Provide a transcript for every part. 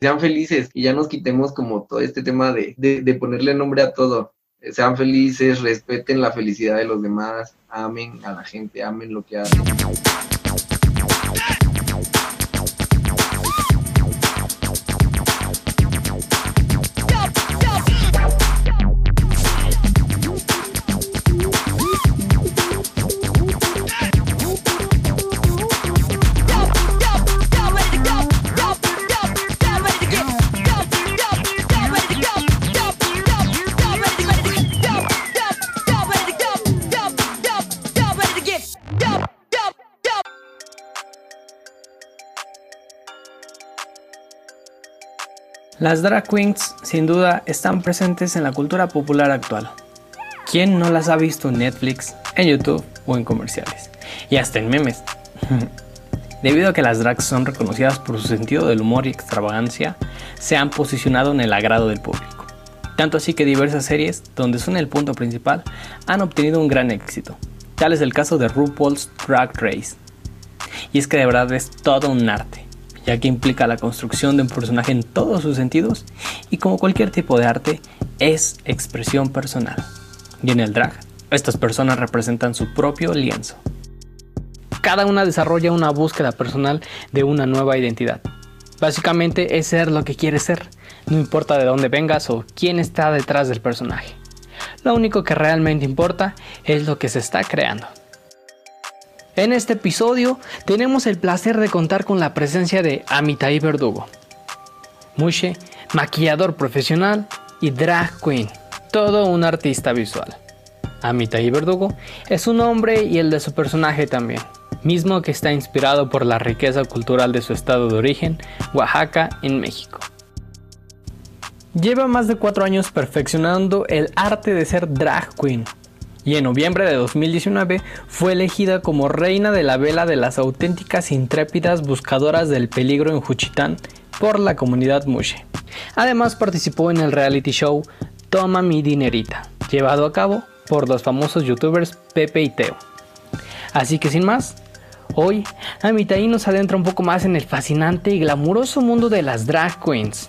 sean felices y ya nos quitemos como todo este tema de, de ponerle nombre a todo. Sean felices, respeten la felicidad de los demás, amen a la gente, amen lo que hacen. Las drag queens sin duda están presentes en la cultura popular actual. ¿Quién no las ha visto en Netflix, en YouTube o en comerciales? Y hasta en memes. Debido a que las drags son reconocidas por su sentido del humor y extravagancia, se han posicionado en el agrado del público. Tanto así que diversas series, donde son el punto principal, han obtenido un gran éxito. Tal es el caso de RuPaul's Drag Race. Y es que de verdad es todo un arte ya que implica la construcción de un personaje en todos sus sentidos y como cualquier tipo de arte, es expresión personal. Y en el drag, estas personas representan su propio lienzo. Cada una desarrolla una búsqueda personal de una nueva identidad. Básicamente es ser lo que quieres ser, no importa de dónde vengas o quién está detrás del personaje. Lo único que realmente importa es lo que se está creando. En este episodio tenemos el placer de contar con la presencia de Amitai Verdugo. Mushe, maquillador profesional y drag queen, todo un artista visual. Amitai Verdugo es su nombre y el de su personaje también, mismo que está inspirado por la riqueza cultural de su estado de origen, Oaxaca, en México. Lleva más de cuatro años perfeccionando el arte de ser drag queen, y en noviembre de 2019 fue elegida como reina de la vela de las auténticas intrépidas buscadoras del peligro en Juchitán por la comunidad Mushe. Además participó en el reality show Toma mi dinerita, llevado a cabo por los famosos youtubers Pepe y Teo. Así que sin más, hoy Amitai nos adentra un poco más en el fascinante y glamuroso mundo de las drag queens.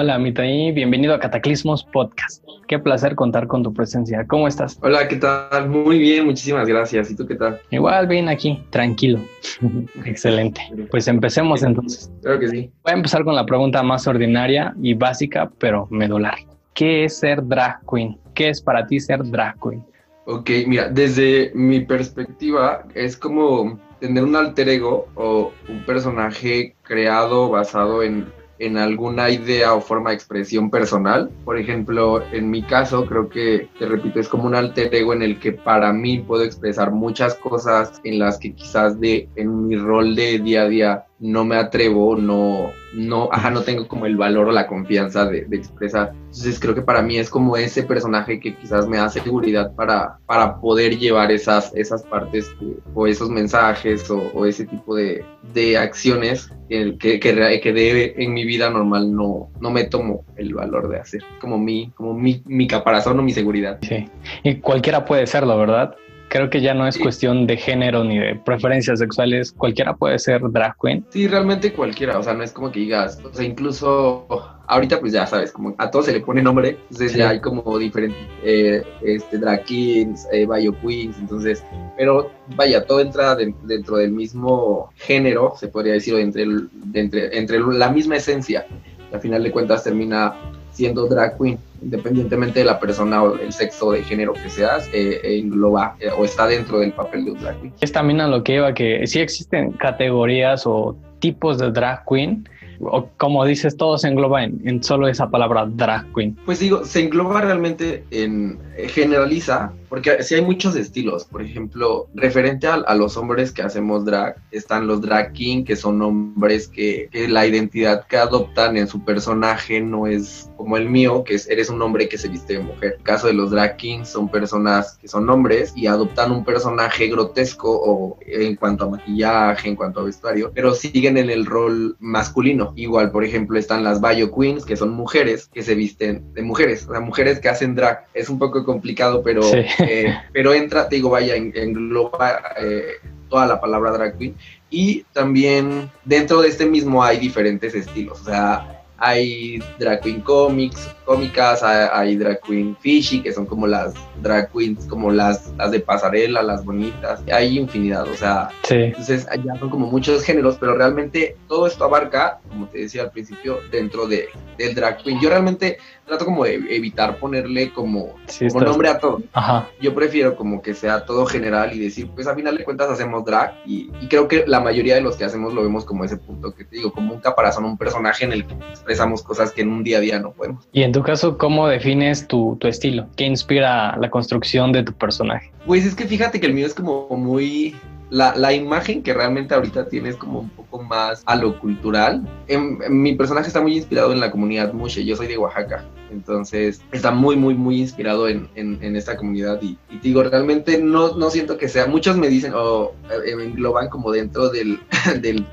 Hola, Mitaí, bienvenido a Cataclismos Podcast. Qué placer contar con tu presencia. ¿Cómo estás? Hola, ¿qué tal? Muy bien, muchísimas gracias. ¿Y tú qué tal? Igual, bien aquí, tranquilo. Excelente. Pues empecemos entonces. Creo que sí. Voy a empezar con la pregunta más ordinaria y básica, pero medular. ¿Qué es ser drag queen? ¿Qué es para ti ser drag queen? Ok, mira, desde mi perspectiva es como tener un alter ego o un personaje creado basado en en alguna idea o forma de expresión personal. Por ejemplo, en mi caso, creo que, te repito, es como un alter ego en el que para mí puedo expresar muchas cosas en las que quizás de en mi rol de día a día no me atrevo, no, no, ajá, no tengo como el valor o la confianza de, expresar. Entonces creo que para mí es como ese personaje que quizás me da seguridad para, para poder llevar esas, esas partes o esos mensajes o, ese tipo de, de acciones que, que, que, de, en mi vida normal no, no me tomo el valor de hacer, como mi, como mi, mi caparazón o mi seguridad. Sí, y cualquiera puede serlo, ¿verdad? Creo que ya no es cuestión de género ni de preferencias sexuales, cualquiera puede ser drag queen. Sí, realmente cualquiera, o sea, no es como que digas, o sea, incluso ahorita pues ya sabes, como a todos se le pone nombre, entonces ya hay como diferentes eh, este, drag kings, eh, bio queens, entonces, pero vaya, todo entra dentro del mismo género, se podría decir, o entre, entre, entre la misma esencia, al final de cuentas termina siendo drag queen, independientemente de la persona o el sexo de género que seas, eh, engloba eh, o está dentro del papel de un drag queen. Es también a lo que iba que sí existen categorías o tipos de drag queen, o como dices, todo se engloba en, solo esa palabra drag queen. Pues digo, se engloba realmente en generaliza porque sí hay muchos estilos, por ejemplo, referente a, los hombres que hacemos drag, están los drag king, que son hombres que, la identidad que adoptan en su personaje no es como el mío, que es, eres un hombre que se viste de mujer. En caso de los drag kings son personas que son hombres y adoptan un personaje grotesco o en cuanto a maquillaje, en cuanto a vestuario, pero siguen en el rol masculino. Igual, por ejemplo, están las Bio Queens, que son mujeres que se visten de mujeres, o sea, mujeres que hacen drag. Es un poco complicado, pero, eh, pero entra, te digo, vaya, engloba eh, toda la palabra drag queen. Y también dentro de este mismo hay diferentes estilos, o sea, hay drag queen comics, cómicas, hay, drag queen fishy, que son como las drag queens, como las, las de pasarela, las bonitas, hay infinidad, o sea, entonces ya son como muchos géneros, pero realmente todo esto abarca, como te decía al principio, dentro de, del drag queen. Yo realmente trato como de evitar ponerle como, nombre a todo. Yo prefiero como que sea todo general y decir, pues a final de cuentas hacemos drag y, y creo que la mayoría de los que hacemos lo vemos como ese punto que te digo, como un caparazón, un personaje en el que expresamos cosas que en un día a día no podemos. Y en tu caso, ¿cómo defines tu, tu estilo? ¿Qué inspira la construcción de tu personaje? Pues es que fíjate que el mío es como muy la, la, imagen que realmente ahorita tienes como un poco más a lo cultural. En, mi personaje está muy inspirado en la comunidad Mushe, yo soy de Oaxaca, entonces está muy, muy, muy inspirado en, en, esta comunidad y, y, digo, realmente no, no siento que sea, muchos me dicen o eh, me engloban como dentro del, del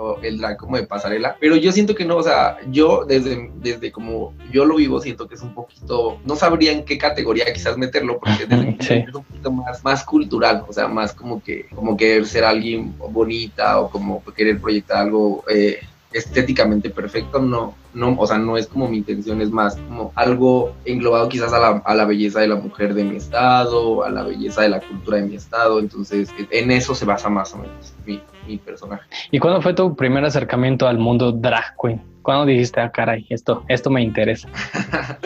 fishy, el drag como de pasarela, pero yo siento que no, o sea, yo desde, desde como yo lo vivo, siento que es un poquito, no sabría en qué categoría quizás meterlo, porque es un poquito más, más cultural, o sea, más como que, como querer ser alguien bonita o como querer proyectar algo eh, estéticamente perfecto, no, no, o sea, no es como mi intención, es más como algo englobado quizás a la, a la belleza de la mujer de mi estado, a la belleza de la cultura de mi estado, entonces en eso se basa más o menos mi, mi personaje. ¿Y cuándo fue tu primer acercamiento al mundo drag queen? ¿Cuándo dijiste, ah, caray, esto, esto me interesa?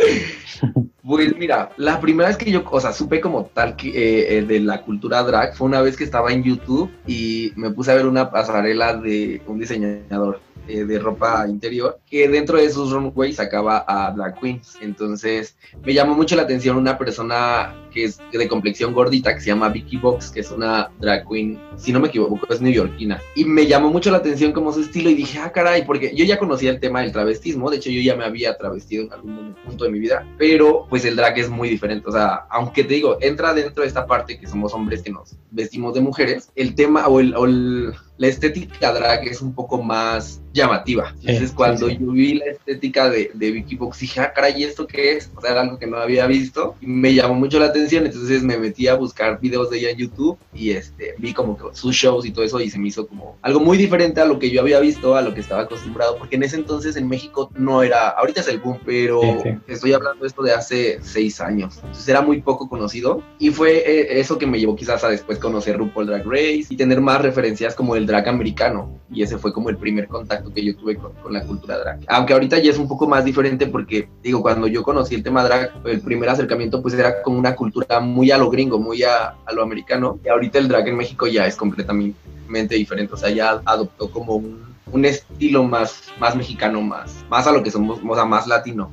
pues mira, la primera vez que yo, o sea, supe como tal que, eh, eh, de la cultura drag fue una vez que estaba en YouTube y me puse a ver una pasarela de un diseñador eh, de ropa interior, que dentro de esos runways sacaba a drag queens. Entonces me llamó mucho la atención una persona que es de complexión gordita, que se llama Vicky Box, que es una drag queen, si no me equivoco, es neoyorquina. Y me llamó mucho la atención como su estilo y dije, ah, caray, porque yo ya conocía el tema del travestismo, de hecho yo ya me había travestido en algún punto de mi vida, pero pues el drag es muy diferente, o sea, aunque te digo, entra dentro de esta parte que somos hombres que nos vestimos de mujeres, el tema o el la estética drag es un poco más llamativa. Entonces, cuando yo vi la estética de, de Vicky Box, dije, ah, caray, ¿esto qué es? O sea, era algo que no había visto y me llamó mucho la atención. Entonces, me metí a buscar videos de ella en YouTube y este, vi como que sus shows y todo eso y se me hizo como algo muy diferente a lo que yo había visto, a lo que estaba acostumbrado, porque en ese entonces en México no era, ahorita es el boom, pero estoy hablando de esto de hace seis años. Entonces, era muy poco conocido y fue eh, eso que me llevó quizás a después conocer RuPaul Drag Race y tener más referencias como el drag americano. Y ese fue como el primer contacto que yo tuve con, la cultura drag. Aunque ahorita ya es un poco más diferente porque, digo, cuando yo conocí el tema drag, el primer acercamiento pues era como una cultura muy a lo gringo, muy a, lo americano. Y ahorita el drag en México ya es completamente diferente. O sea, ya adoptó como un, estilo más, más mexicano, más, más a lo que somos, más latino.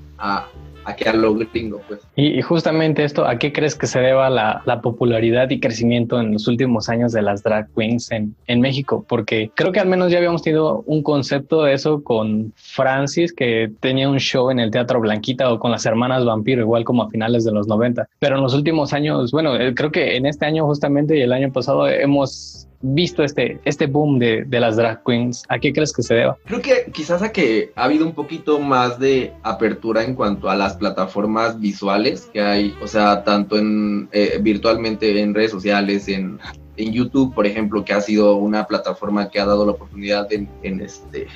A que a lo gringo, pues. Y, justamente esto, ¿a qué crees que se deba la, la, popularidad y crecimiento en los últimos años de las drag queens en, en, México? Porque creo que al menos ya habíamos tenido un concepto de eso con Francis, que tenía un show en el Teatro Blanquita o con las hermanas Vampiro, igual como a finales de los 90. Pero en los últimos años, bueno, eh, creo que en este año justamente y el año pasado hemos visto este, este boom de, de, las drag queens? ¿A qué crees que se deba? Creo que quizás a que ha habido un poquito más de apertura en cuanto a las plataformas visuales que hay, o sea, tanto en eh, virtualmente en redes sociales, en, en, YouTube, por ejemplo, que ha sido una plataforma que ha dado la oportunidad en, en este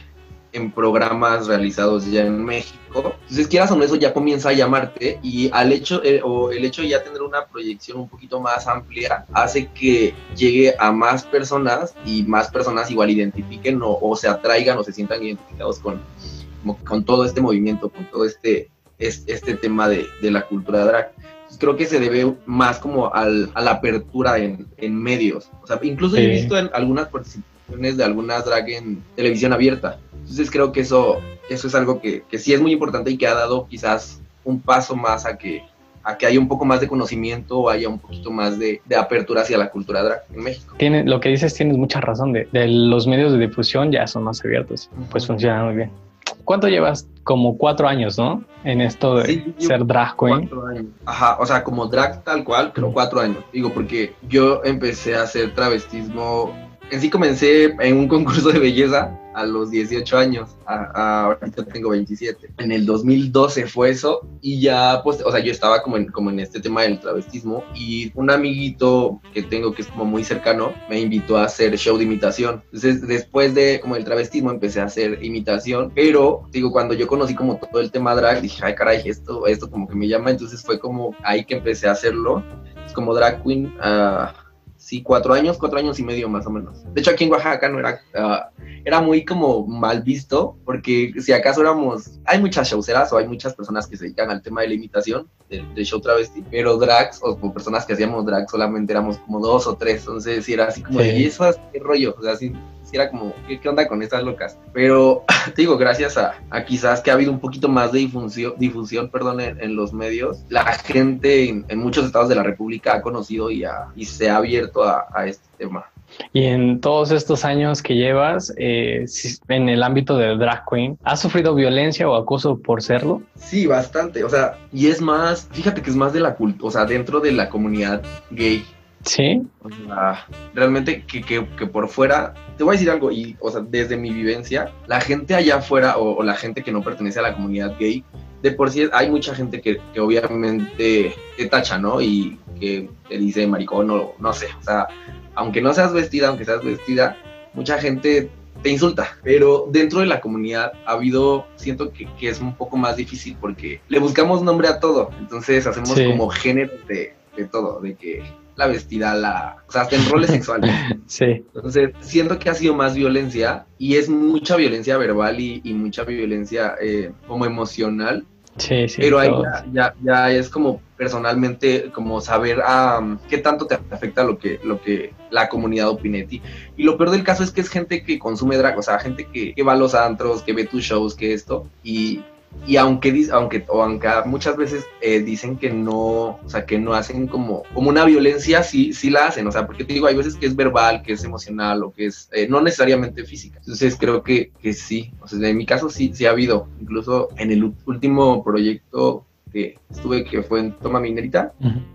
en programas realizados ya en México. Entonces, quieras o no, eso ya comienza a llamarte y al hecho, eh, o el hecho de ya tener una proyección un poquito más amplia hace que llegue a más personas y más personas igual identifiquen o, se atraigan o se sientan identificados con, con todo este movimiento, con todo este, este, tema de, de la cultura drag creo que se debe más como al, a la apertura en, en medios. O sea, incluso he visto en algunas participaciones de algunas drag en televisión abierta. Entonces creo que eso, eso es algo que, que sí es muy importante y que ha dado quizás un paso más a que, a que haya un poco más de conocimiento o haya un poquito más de, de, apertura hacia la cultura drag en México. Tiene, lo que dices tienes mucha razón, de, de los medios de difusión ya son más abiertos, pues funciona muy bien. ¿Cuánto llevas? Como cuatro años, ¿no? En esto de ser drag queen. Ajá, o sea, como drag tal cual, pero cuatro años. Digo, porque yo empecé a hacer travestismo en sí comencé en un concurso de belleza a los 18 años, ahorita tengo 27. En el 2012 fue eso y ya, pues, o sea, yo estaba como en, como en este tema del travestismo y un amiguito que tengo que es como muy cercano me invitó a hacer show de imitación. Entonces, después de como el travestismo empecé a hacer imitación, pero digo, cuando yo conocí como todo el tema drag, dije, ay caray, esto, esto como que me llama, entonces fue como ahí que empecé a hacerlo. Es como drag queen. Uh, sí, cuatro años, cuatro años y medio más o menos. De hecho, aquí en Oaxaca no era, ah, era muy como mal visto, porque si acaso éramos, hay muchas showceras o hay muchas personas que se dedican al tema de la imitación, del, show travesti, pero drags o, personas que hacíamos drag solamente éramos como dos o tres, entonces sí era así como, ¿y eso qué rollo? O sea, sí, era como, ¿qué, onda con estas locas? Pero te digo, gracias a, quizás que ha habido un poquito más de difusión, difusión perdón, en, los medios, la gente en, muchos estados de la República ha conocido y, y se ha abierto a, este tema. Y en todos estos años que llevas eh, en el ámbito de drag queen, ¿has sufrido violencia o acoso por serlo? Sí, bastante. O sea, y es más, fíjate que es más de la cultura, o sea, dentro de la comunidad gay. Sí. O sea, realmente que, que, que, por fuera, te voy a decir algo, y, o sea, desde mi vivencia, la gente allá afuera o, la gente que no pertenece a la comunidad gay, de por sí hay mucha gente que, que obviamente te tacha, ¿no? Y que te dice maricón o no sé, o sea, aunque no seas vestida, aunque seas vestida, mucha gente te insulta. Pero dentro de la comunidad ha habido, siento que, que es un poco más difícil porque le buscamos nombre a todo. Entonces hacemos como género de, de todo, de que la vestida, la, o sea, hasta en roles sexuales. Sí. Entonces, siento que ha sido más violencia y es mucha violencia verbal y, mucha violencia eh, como emocional. Sí, sí. Pero ahí ya, ya, es como personalmente, como saber um, qué tanto te afecta lo que, lo que la comunidad opine de ti. Y lo peor del caso es que es gente que consume drag, o sea, gente que, que va a los antros, que ve tus shows, que esto, y, y aunque aunque o aunque muchas veces eh, dicen que no o sea que no hacen como como una violencia sí sí la hacen. O sea porque te digo hay veces que es verbal que es emocional o que es eh, no necesariamente física. Entonces creo que, que sí. O sea en mi caso sí sí ha habido. Incluso en el último proyecto que estuve, que fue en Toma Minerita,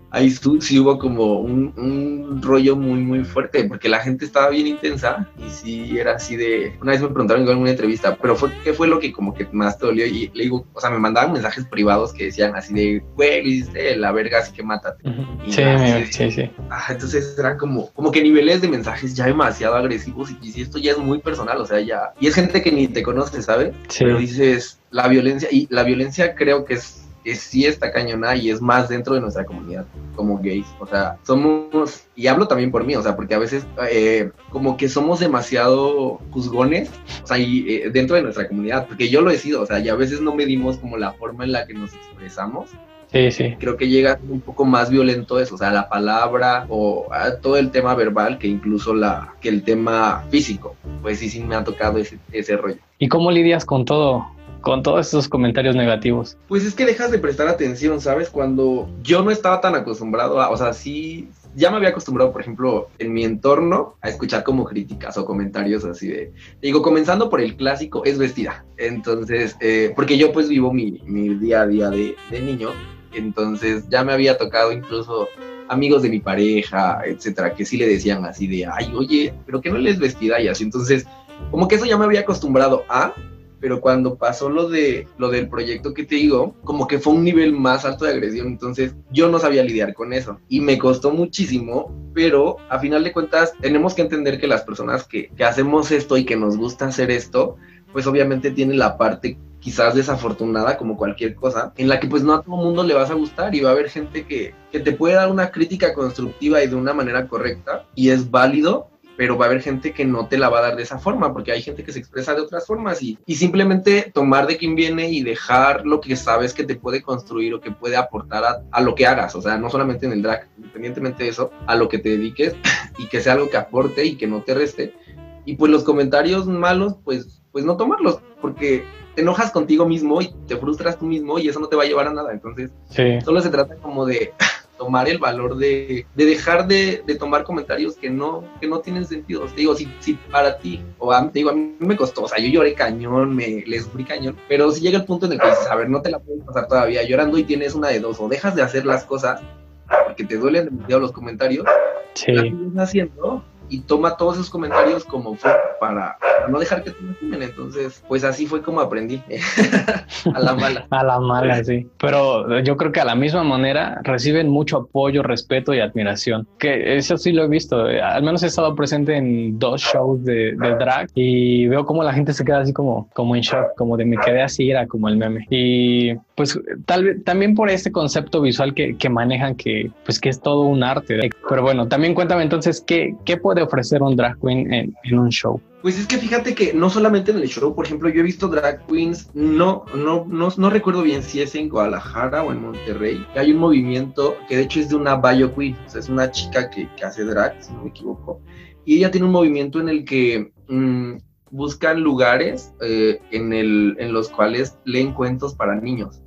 ahí sí hubo como un, un, rollo muy, muy fuerte, porque la gente estaba bien intensa y sí era así de... Una vez me preguntaron en una entrevista, pero fue, ¿qué fue lo que como que más te dolió? Y le digo, o sea, me mandaban mensajes privados que decían así de, güey, hiciste la verga, así que mátate. sí, sí, sí. Ah, entonces eran como, como que niveles de mensajes ya demasiado agresivos y, si esto ya es muy personal, o sea, ya... Y es gente que ni te conoce, ¿sabes? Pero dices, la violencia, y la violencia creo que es que sí está cañona y es más dentro de nuestra comunidad como gays. O sea, somos, y hablo también por mí, o sea, porque a veces eh, como que somos demasiado juzgones, o sea, y, eh, dentro de nuestra comunidad, porque yo lo he sido, o sea, y a veces no medimos como la forma en la que nos expresamos. Sí, sí. Creo que llega un poco más violento eso, o sea, la palabra o ah, todo el tema verbal que incluso la, que el tema físico. Pues sí, sí me ha tocado ese, ese rollo. ¿Y cómo lidias con todo? Con todos esos comentarios negativos? Pues es que dejas de prestar atención, ¿sabes? Cuando yo no estaba tan acostumbrado a, o sea, sí, ya me había acostumbrado, por ejemplo, en mi entorno a escuchar como críticas o comentarios así de, digo, comenzando por el clásico, es vestida. Entonces, eh, porque yo pues vivo mi, mi día a día de, de niño, entonces ya me había tocado incluso amigos de mi pareja, etcétera, que sí le decían así de, ay, oye, pero que no les vestida y así. Entonces, como que eso ya me había acostumbrado a, pero cuando pasó lo de lo del proyecto que te digo, como que fue un nivel más alto de agresión, entonces yo no sabía lidiar con eso. Y me costó muchísimo, pero a final de cuentas tenemos que entender que las personas que, que hacemos esto y que nos gusta hacer esto, pues obviamente tienen la parte quizás desafortunada como cualquier cosa, en la que pues no a todo mundo le vas a gustar y va a haber gente que, que te puede dar una crítica constructiva y de una manera correcta y es válido, pero va a haber gente que no te la va a dar de esa forma, porque hay gente que se expresa de otras formas y, y simplemente tomar de quien viene y dejar lo que sabes que te puede construir o que puede aportar a, a, lo que hagas, o sea, no solamente en el drag, independientemente de eso, a lo que te dediques y que sea algo que aporte y que no te reste. Y pues los comentarios malos, pues, pues no tomarlos, porque te enojas contigo mismo y te frustras tú mismo y eso no te va a llevar a nada. Entonces, solo se trata como de tomar el valor de, de dejar de, de, tomar comentarios que no, que no tienen sentido. Te digo, si, si para ti, o a, te digo, a mí me costó, o sea, yo lloré cañón, me les sufrí cañón, pero si llega el punto en el que dices, a ver, no te la puedes pasar todavía llorando y tienes una de dos, o dejas de hacer las cosas porque te duelen demasiado los comentarios, sí. las haciendo y toma todos esos comentarios como para, no dejar que te me Entonces, pues así fue como aprendí. a la mala. a la mala, sí. Pero yo creo que a la misma manera reciben mucho apoyo, respeto y admiración. Que eso sí lo he visto. Al menos he estado presente en dos shows de, drag y veo como la gente se queda así como, como en shock, como de me quedé así, era como el meme. Y pues tal vez también por este concepto visual que, manejan que pues que es todo un arte. Pero bueno, también cuéntame entonces qué, puede ofrecer un drag queen en, un show. Pues es que fíjate que no solamente en el show, por ejemplo, yo he visto drag queens, no, no, no, no recuerdo bien si es en Guadalajara o en Monterrey, hay un movimiento que de hecho es de una Bayo Queen, o sea, es una chica que, hace drag, si no me equivoco, y ella tiene un movimiento en el que mm, buscan lugares eh, en los cuales leen cuentos para niños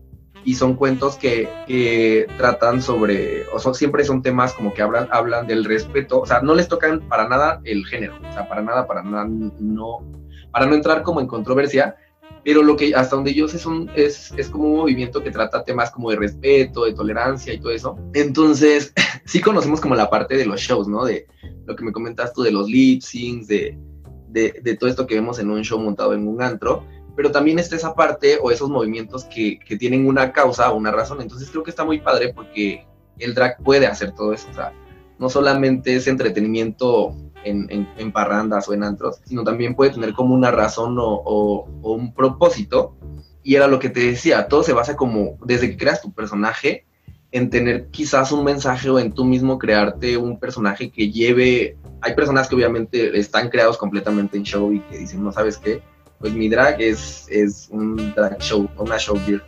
y son cuentos que, tratan sobre, o son, siempre son temas como que hablan, hablan del respeto, o sea, no les tocan para nada el género, o sea, para nada, para nada, no, para no entrar como en controversia, pero lo que hasta donde yo sé son, es, es como un movimiento que trata temas como de respeto, de tolerancia y todo eso. Entonces, sí conocemos como la parte de los shows, ¿no? De lo que me comentas tú de los lip syncs, de, de, de todo esto que vemos en un show montado en un antro, pero también está esa parte o esos movimientos que, que tienen una causa o una razón. Entonces creo que está muy padre porque el drag puede hacer todo eso. O sea, no solamente es entretenimiento en, en, parrandas o en antros, sino también puede tener como una razón o, o, un propósito. Y era lo que te decía, todo se basa como desde que creas tu personaje, en tener quizás un mensaje o en tú mismo crearte un personaje que lleve... Hay personas que obviamente están creados completamente en show y que dicen, no sabes qué, pues mi drag es, es un drag show, una show beer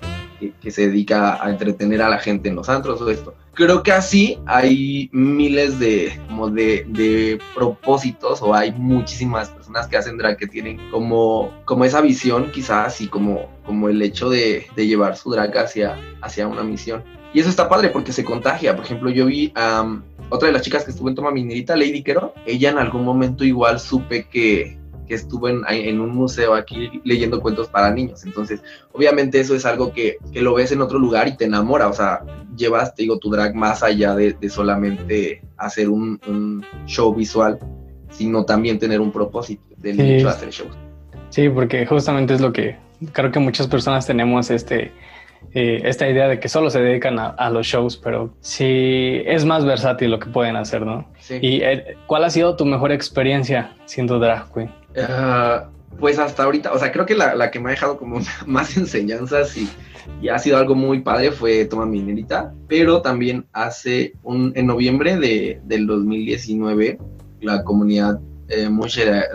que, se dedica a entretener a la gente en los antros o esto. Creo que así hay miles de, como de, de, propósitos o hay muchísimas personas que hacen drag que tienen como, como esa visión quizás y como, como el hecho de, de llevar su drag hacia, hacia una misión. Y eso está padre porque se contagia. Por ejemplo, yo vi a otra de las chicas que estuvo en Toma Minerita, Lady Quero. Ella en algún momento igual supe que, que estuvo en, en, un museo aquí leyendo cuentos para niños. Entonces, obviamente eso es algo que, que, lo ves en otro lugar y te enamora, o sea, llevas, te digo, tu drag más allá de, de solamente hacer un, un, show visual, sino también tener un propósito del sí. hecho de hacer shows. Sí, porque justamente es lo que creo que muchas personas tenemos este... Eh, esta idea de que solo se dedican a, a, los shows, pero sí es más versátil lo que pueden hacer, ¿no? Sí. ¿Y eh, cuál ha sido tu mejor experiencia siendo drag queen? Ah, pues hasta ahorita, o sea, creo que la, que me ha dejado como más enseñanzas y, ha sido algo muy padre fue Toma Minerita, pero también hace un, en noviembre de, del 2019, la comunidad eh,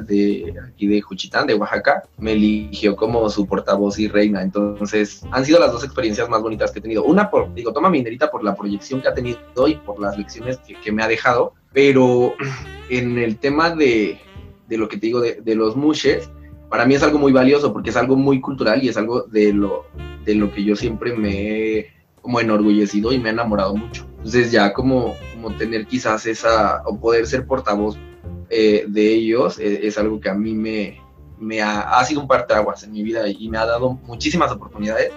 de, aquí de Juchitán, de Oaxaca, me eligió como su portavoz y reina. Entonces, han sido las dos experiencias más bonitas que he tenido. Una, por, digo, Toma Minerita por la proyección que ha tenido y por las lecciones que me ha dejado, pero en el tema de, de lo que te digo de, de, los mushes, para mí es algo muy valioso porque es algo muy cultural y es algo de lo, de lo que yo siempre me he como enorgullecido y me ha enamorado mucho. Entonces ya como, como tener quizás esa, o poder ser portavoz eh, de ellos, eh, es algo que a mí me, me ha, ha sido un parteaguas en mi vida y me ha dado muchísimas oportunidades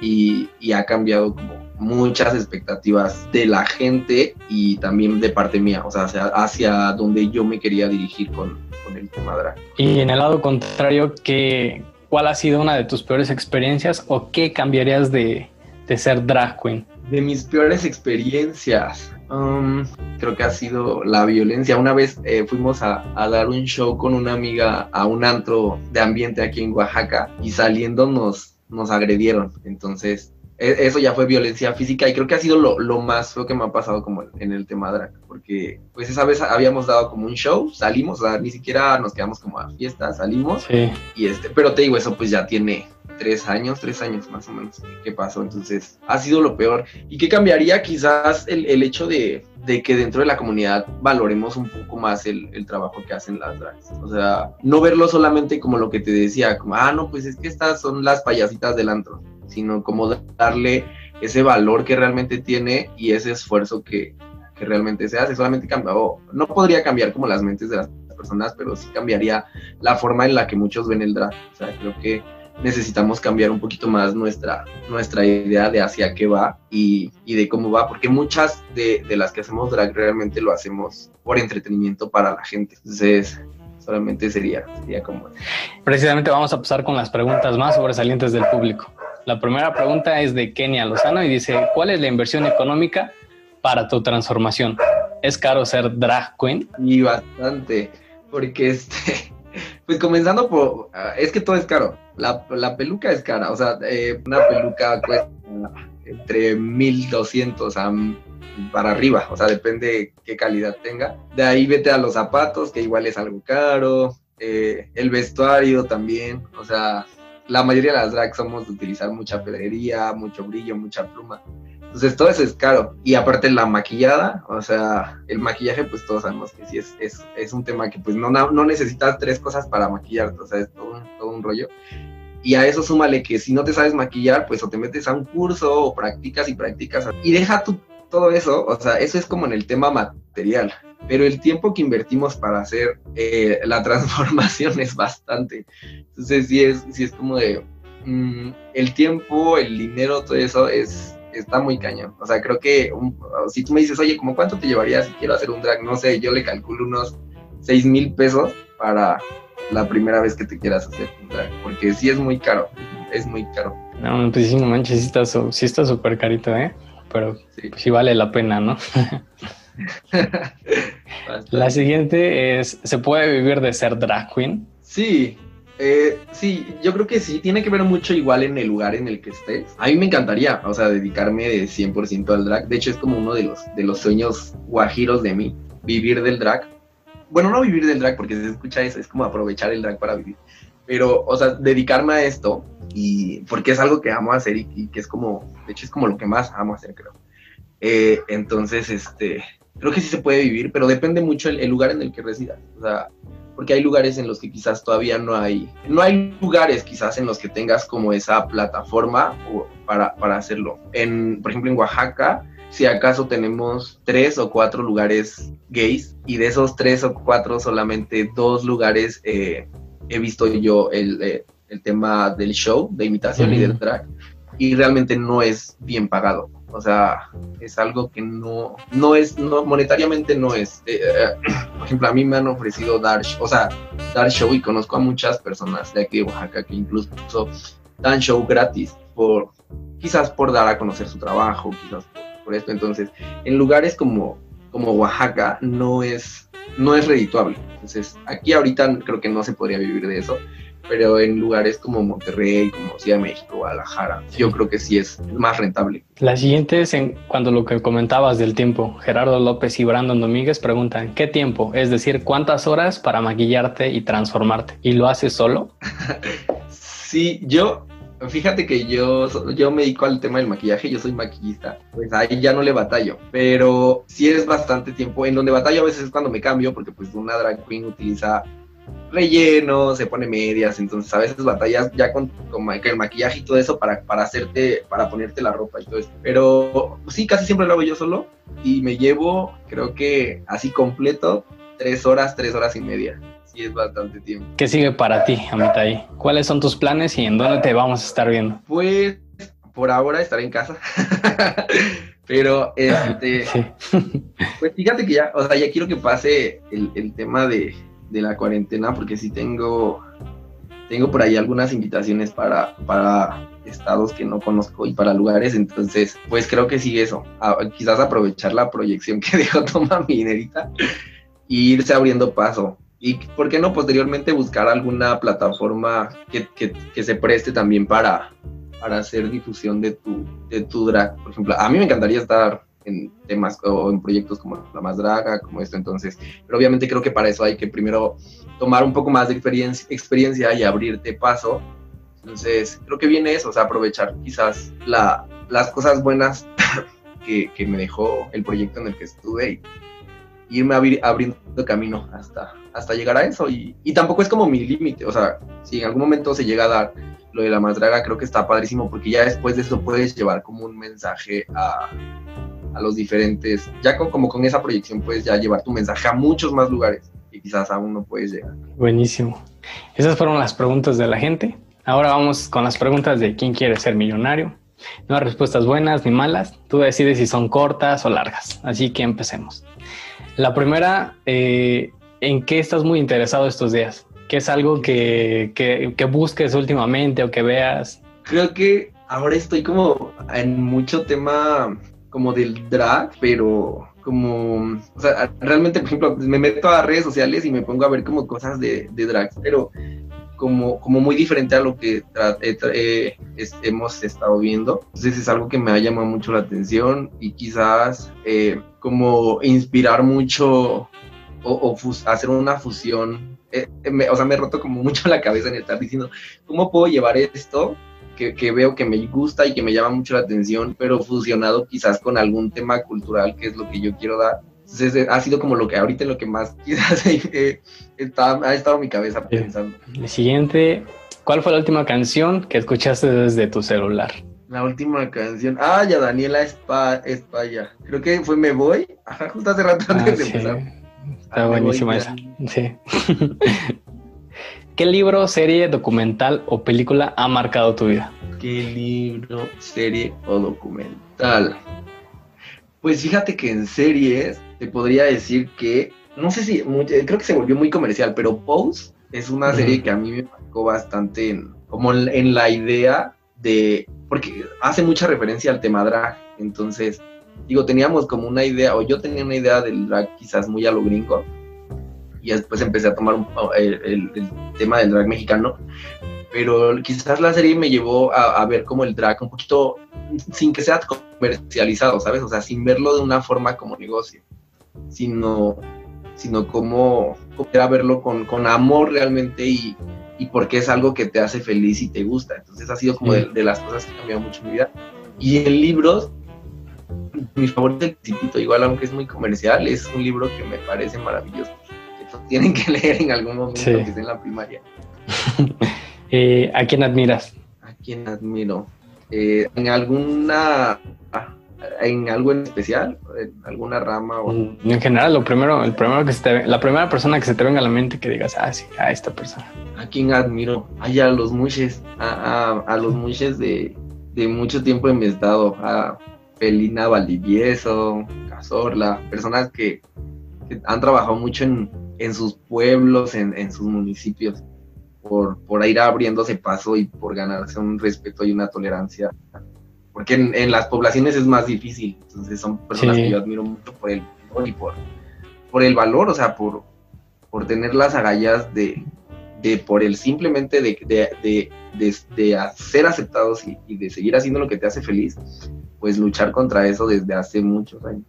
y, y ha cambiado como muchas expectativas de la gente y también de parte mía, o sea, hacia, hacia donde yo me quería dirigir con, con el tema drag. Y en el lado contrario, ¿qué, ¿cuál ha sido una de tus peores experiencias o qué cambiarías de, de ser drag queen? De mis peores experiencias, um, creo que ha sido la violencia. Una vez eh, fuimos a, a, dar un show con una amiga a un antro de ambiente aquí en Oaxaca y saliendo nos, nos agredieron. Entonces, eso ya fue violencia física y creo que ha sido lo, lo, más feo que me ha pasado como en el tema drag, porque pues esa vez habíamos dado como un show, salimos, o sea, ni siquiera nos quedamos como a fiesta, salimos sí. y este, pero te digo, eso pues ya tiene tres años, tres años más o menos que pasó, entonces ha sido lo peor. ¿Y qué cambiaría quizás el, el hecho de, de, que dentro de la comunidad valoremos un poco más el, el, trabajo que hacen las drags? O sea, no verlo solamente como lo que te decía, como, ah, no, pues es que estas son las payasitas del antro sino como darle ese valor que realmente tiene y ese esfuerzo que, que realmente se hace. Solamente cambia, no podría cambiar como las mentes de las personas, pero sí cambiaría la forma en la que muchos ven el drag. O sea, creo que necesitamos cambiar un poquito más nuestra, nuestra idea de hacia qué va y, y de cómo va, porque muchas de, de, las que hacemos drag realmente lo hacemos por entretenimiento para la gente. Entonces, solamente sería, sería como... Precisamente vamos a pasar con las preguntas más sobresalientes del público. La primera pregunta es de Kenia Lozano y dice, ¿cuál es la inversión económica para tu transformación? ¿Es caro ser drag queen? Y bastante, porque este, pues comenzando por, ah, es que todo es caro. La, la peluca es cara, o sea, eh, una peluca cuesta entre 1200 a para arriba, o sea, depende qué calidad tenga. De ahí vete a los zapatos, que igual es algo caro, eh, el vestuario también, o sea, la mayoría de las drags somos de utilizar mucha pedrería, mucho brillo, mucha pluma. Entonces todo eso es caro. Y aparte la maquillada, o sea, el maquillaje, pues todos sabemos que sí es, es, es un tema que pues no, no necesitas tres cosas para maquillarte, o sea, es todo, todo un rollo. Y a eso súmale que si no te sabes maquillar, pues o te metes a un curso o practicas y practicas. Y deja todo eso, o sea, eso es como en el tema material pero el tiempo que invertimos para hacer eh, la transformación es bastante. Entonces sí es, sí es como de, mm, el tiempo, el dinero, todo eso es, está muy cañón. O sea, creo que si tú me dices, oye, ¿cómo cuánto te llevaría si quiero hacer un drag? No sé, yo le calculo unos 6 mil pesos para la primera vez que te quieras hacer un drag, porque sí es muy caro, es muy caro. No, pues sí, no manches, sí está súper carito, ¿eh? Pero sí. Pues sí vale la pena, ¿no? La siguiente es, ¿se puede vivir de ser drag queen? Sí, eh, sí, yo creo que sí, tiene que ver mucho igual en el lugar en el que estés. A mí me encantaría, o sea, dedicarme de 100% al drag. De hecho, es como uno de los, de los sueños guajiros de mí, vivir del drag. Bueno, no vivir del drag, porque se escucha eso, es como aprovechar el drag para vivir. Pero, o sea, dedicarme a esto, y porque es algo que amo hacer y, y que es como, de hecho, es como lo que más amo hacer, creo. Eh, entonces, este, creo que sí se puede vivir, pero depende mucho el, lugar en el que residas. O sea, porque hay lugares en los que quizás todavía no hay, no hay lugares quizás en los que tengas como esa plataforma para, para hacerlo. En, por ejemplo, en Oaxaca, si acaso tenemos tres o cuatro lugares gays y de esos tres o cuatro solamente dos lugares eh, he visto yo el, eh, el, tema del show, de imitación y del drag y realmente no es bien pagado. O sea, es algo que no, no es, no, monetariamente no es. Eh, eh, por ejemplo, a mí me han ofrecido dar, o sea, dar show y conozco a muchas personas de aquí de Oaxaca que incluso dan show gratis por, quizás por dar a conocer su trabajo, quizás por, esto. Entonces, en lugares como, como Oaxaca no es, no es redituable. Entonces, aquí ahorita creo que no se podría vivir de eso pero en lugares como Monterrey, como Ciudad de México, Guadalajara, yo creo que sí es más rentable. La siguiente es en cuando lo que comentabas del tiempo. Gerardo López y Brandon Domínguez preguntan, ¿qué tiempo? Es decir, ¿cuántas horas para maquillarte y transformarte? ¿Y lo haces solo? sí, yo, fíjate que yo, yo me dedico al tema del maquillaje, yo soy maquillista, pues ahí ya no le batallo, pero sí es bastante tiempo. En donde batallo a veces es cuando me cambio, porque pues una drag queen utiliza relleno, se pone medias, entonces a veces batallas ya con, el maquillaje y todo eso para, para hacerte, para ponerte la ropa y todo eso. Pero sí, casi siempre lo hago yo solo y me llevo, creo que así completo, tres horas, tres horas y media. Sí, es bastante tiempo. ¿Qué sigue para ti, Amitai? ¿Cuáles son tus planes y en dónde te vamos a estar viendo? Pues por ahora estaré en casa. Pero, este, pues fíjate que ya, o sea, ya quiero que pase el tema de, de la cuarentena, porque sí tengo, tengo por ahí algunas invitaciones para, para estados que no conozco y para lugares, entonces pues creo que sí eso, quizás aprovechar la proyección que dejó Toma Minerita e irse abriendo paso. Y por qué no posteriormente buscar alguna plataforma que, que, que se preste también para, para hacer difusión de tu, de tu drag. Por ejemplo, a mí me encantaría estar en temas o en proyectos como La Más Draga, como esto. Entonces, pero obviamente creo que para eso hay que primero tomar un poco más de experiencia, experiencia y abrirte paso. Entonces, creo que viene eso, o sea, aprovechar quizás la, las cosas buenas que, que, me dejó el proyecto en el que estuve y irme abriendo camino hasta, hasta llegar a eso. Y, y tampoco es como mi límite, o sea, si en algún momento se llega a dar lo de la más draga, creo que está padrísimo porque ya después de eso puedes llevar como un mensaje a, a los diferentes, ya con, como con esa proyección puedes ya llevar tu mensaje a muchos más lugares y quizás aún no puedes llegar. Buenísimo. Esas fueron las preguntas de la gente. ahora vamos con las preguntas de quién quiere ser millonario. No hay respuestas buenas ni malas. Tú decides si son cortas o largas. Así que empecemos. La primera, eh, ¿en qué estás muy interesado estos días? ¿Qué es algo que, que, busques últimamente o que veas? Creo que ahora estoy como en mucho tema como del drag, pero como, o sea, realmente, por ejemplo, me meto a redes sociales y me pongo a ver como cosas de, de drag, pero como, como muy diferente a lo que eh, hemos estado viendo. Entonces es algo que me ha llamado mucho la atención y quizás eh, como inspirar mucho o, hacer una fusión. Eh, o sea, me he roto como mucho la cabeza en estar diciendo, ¿cómo puedo llevar esto que, que, veo que me gusta y que me llama mucho la atención, pero fusionado quizás con algún tema cultural que es lo que yo quiero dar? Entonces ha sido como lo que ahorita lo que más quizás ha estado en mi cabeza pensando. El siguiente, ¿cuál fue la última canción que escuchaste desde tu celular? La última canción, ah, ya Daniela Espaya. Creo que fue Me Voy, ajá, justo hace rato antes ah, de empezar. Está ah, buenísima esa. Sí. ¿Qué libro, serie, documental o película ha marcado tu vida? ¿Qué libro, serie o documental? Pues fíjate que en series te podría decir que, no sé si, creo que se volvió muy comercial, pero Pose es una serie que a mí me marcó bastante en, como en, la idea de, porque hace mucha referencia al tema drag, entonces, digo, teníamos como una idea, o yo tenía una idea del drag quizás muy a lo gringo, y después empecé a tomar un, el, tema del drag mexicano, pero quizás la serie me llevó a, a ver como el drag un poquito, sin que sea comercializado, ¿sabes? O sea, sin verlo de una forma como negocio sino, sino cómo, era verlo con, con amor realmente y, y, porque es algo que te hace feliz y te gusta. Entonces ha sido como de, las cosas que ha cambiado mucho mi vida. Y en libros, mi favorito es El Principito, igual aunque es muy comercial, es un libro que me parece maravilloso, tienen que leer en algún momento que esté en la primaria. Eh, ¿A quién admiras? ¿A quién admiro? Eh, en alguna en algo en especial, en alguna rama o mm, en general lo primero, el primero que se te, la primera persona que se te venga a la mente que digas, ah, sí, a esta persona. A quien admiro, Ay, a los muches, a, a, los muches de, de, mucho tiempo en mi estado, a Pelina Valdivieso, Cazorla, personas que, que, han trabajado mucho en, en sus pueblos, en, en sus municipios. Por, por ir abriéndose paso y por ganarse un respeto y una tolerancia porque en, las poblaciones es más difícil. Entonces son personas que yo admiro mucho por el y por, por el valor, o sea, por, por tener las agallas de, de por el simplemente de, de, de ser aceptados y, de seguir haciendo lo que te hace feliz, pues luchar contra eso desde hace muchos años.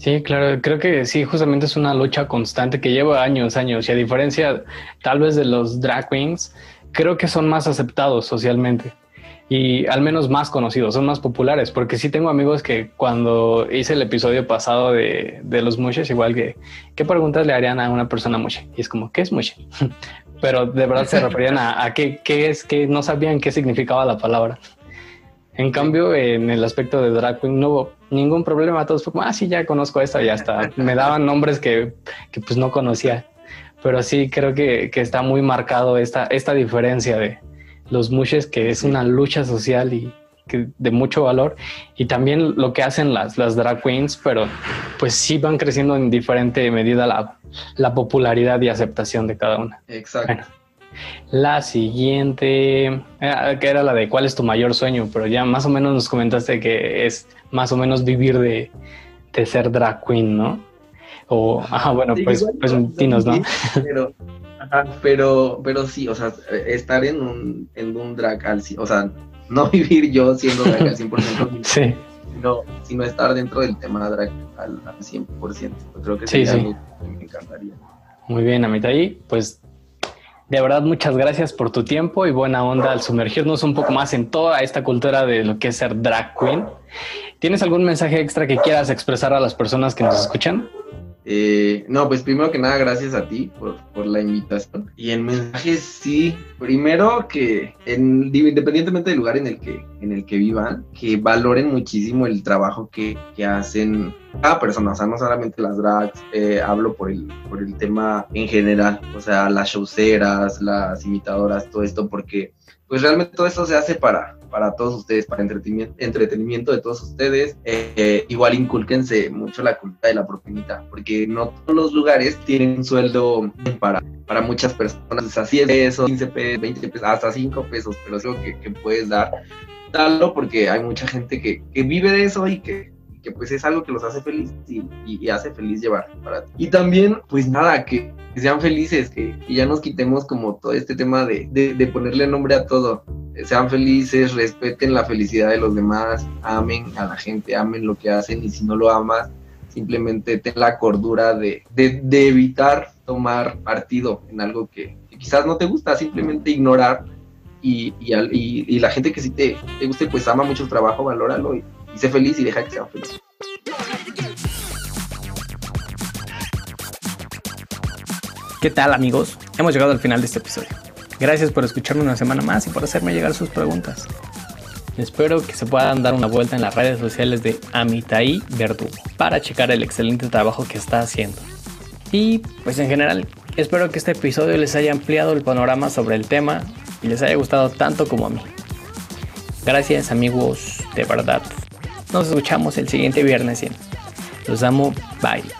Sí, claro, creo que sí, justamente es una lucha constante que lleva años, años, y a diferencia tal vez de los drag queens, creo que son más aceptados socialmente y al menos más conocidos, son más populares, porque sí tengo amigos que cuando hice el episodio pasado de, de los mushes, igual que, ¿qué preguntas le harían a una persona mushe? Y es como, ¿qué es mushe? Pero de verdad se referían a, a qué, qué, es, que no sabían qué significaba la palabra. En cambio, en el aspecto de drag queen no hubo ningún problema, todos fue como, ah, sí, ya conozco esto, y hasta me daban nombres que, que pues no conocía. Pero sí creo que, que está muy marcado esta, esta diferencia de, los mushes, que es una lucha social y que de mucho valor, y también lo que hacen las, las drag queens, pero pues sí van creciendo en diferente medida la, la popularidad y aceptación de cada una. Exacto. La siguiente, eh, que era la de cuál es tu mayor sueño, pero ya más o menos nos comentaste que es más o menos vivir de, de ser drag queen, ¿no? O, ah, bueno, pues, pues dinos, ¿no? Pero, pero, pero sí, o sea, estar en un, en un drag al, o sea, no vivir yo siendo drag al 100%, sí. sino, sino estar dentro del tema drag al, 100%. creo que sí, sería que me encantaría. Muy bien, ahí pues de verdad muchas gracias por tu tiempo y buena onda al sumergirnos un poco más en toda esta cultura de lo que es ser drag queen. ¿Tienes algún mensaje extra que quieras expresar a las personas que nos escuchan? Eh, no, pues primero que nada, gracias a ti por, por la invitación. Y en mensajes, sí, primero que en, independientemente del lugar en el que, en el que vivan, que valoren muchísimo el trabajo que, que hacen cada persona, o sea, no solamente las drags, eh, hablo por el, por el tema en general, o sea, las showceras, las imitadoras, todo esto, porque pues realmente todo esto se hace para, para todos ustedes, para entretenimiento, entretenimiento de todos ustedes. Eh, igual inculquense mucho la cultura de la propinita, porque no todos los lugares tienen un sueldo para, para muchas personas, sea, 10 pesos, 15 pesos, 20 pesos, hasta 5 pesos, pero es que, que puedes dar. Dalo porque hay mucha gente que, que vive de eso y que que pues es algo que los hace feliz y, hace feliz llevar para ti. Y también, pues nada, que, sean felices, que, ya nos quitemos como todo este tema de, de, ponerle nombre a todo. Sean felices, respeten la felicidad de los demás, amen a la gente, amen lo que hacen y si no lo amas, simplemente ten la cordura de, de evitar tomar partido en algo que, quizás no te gusta, simplemente ignorar y, y, y, la gente que sí te, te guste, pues ama mucho el trabajo, valóralo y, y sé feliz y deja que sea feliz. ¿Qué tal amigos? Hemos llegado al final de este episodio. Gracias por escucharme una semana más y por hacerme llegar sus preguntas. Espero que se puedan dar una vuelta en las redes sociales de Amitai Verdugo para checar el excelente trabajo que está haciendo. Y pues en general, espero que este episodio les haya ampliado el panorama sobre el tema y les haya gustado tanto como a mí. Gracias amigos, de verdad. Nos escuchamos el siguiente viernes. Los amo. Bye.